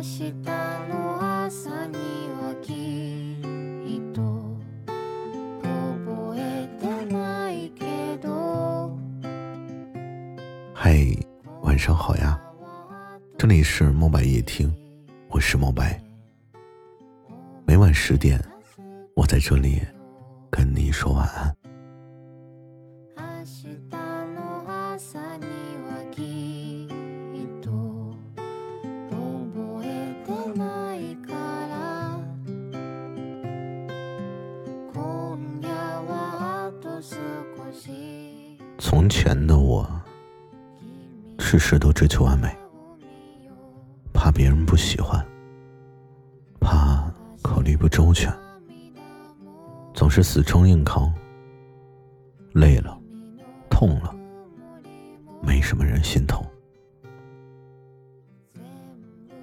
日の朝にはきっと覚えてないけど嗨，晚上好呀！这里是墨白夜听，我是墨白。每晚十点，我在这里跟你说晚安。 从前的我，事事都追求完美，怕别人不喜欢，怕考虑不周全，总是死撑硬扛，累了，痛了，没什么人心疼。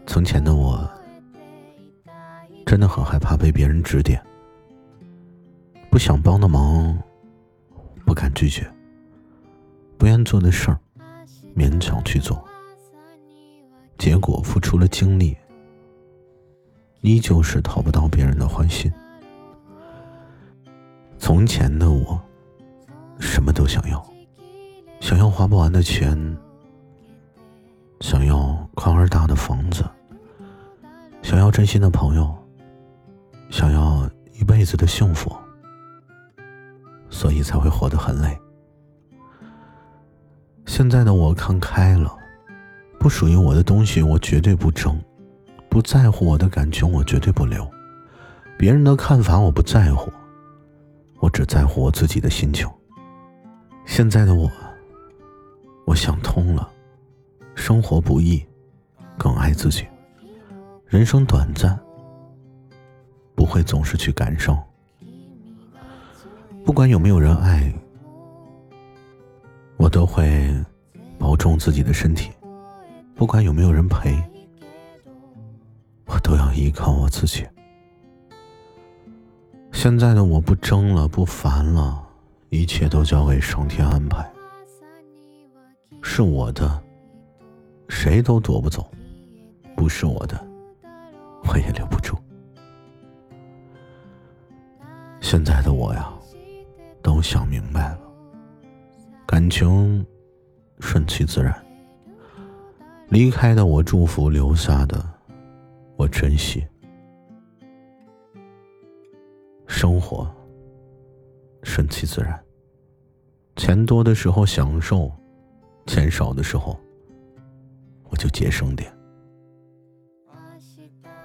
从前的我，真的很害怕被别人指点，不想帮的忙，不敢拒绝。不愿做的事儿，勉强去做，结果付出了精力，依旧是讨不到别人的欢心。从前的我，什么都想要，想要花不完的钱，想要宽而大的房子，想要真心的朋友，想要一辈子的幸福，所以才会活得很累。现在的我看开了，不属于我的东西我绝对不争，不在乎我的感情我绝对不留，别人的看法我不在乎，我只在乎我自己的心情。现在的我，我想通了，生活不易，更爱自己。人生短暂，不会总是去感伤。不管有没有人爱。我都会保重自己的身体，不管有没有人陪，我都要依靠我自己。现在的我不争了，不烦了，一切都交给上天安排。是我的，谁都夺不走；不是我的，我也留不住。现在的我呀，都想明白了。感情顺其自然，离开的我祝福，留下的我珍惜。生活顺其自然，钱多的时候享受，钱少的时候我就节省点。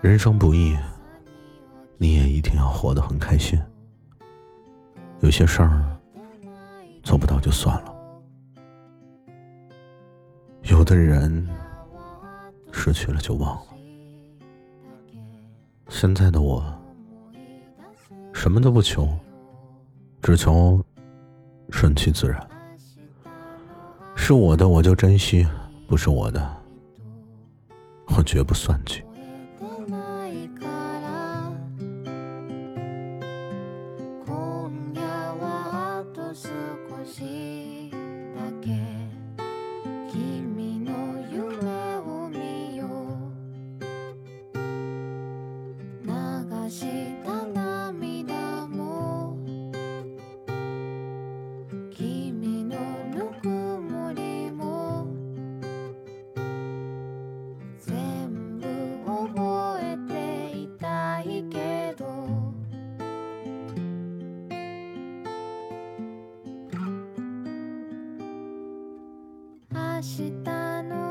人生不易，你也一定要活得很开心。有些事儿做不到就算了。有的人失去了就忘了，现在的我什么都不求，只求顺其自然。是我的我就珍惜，不是我的我绝不算计。明日の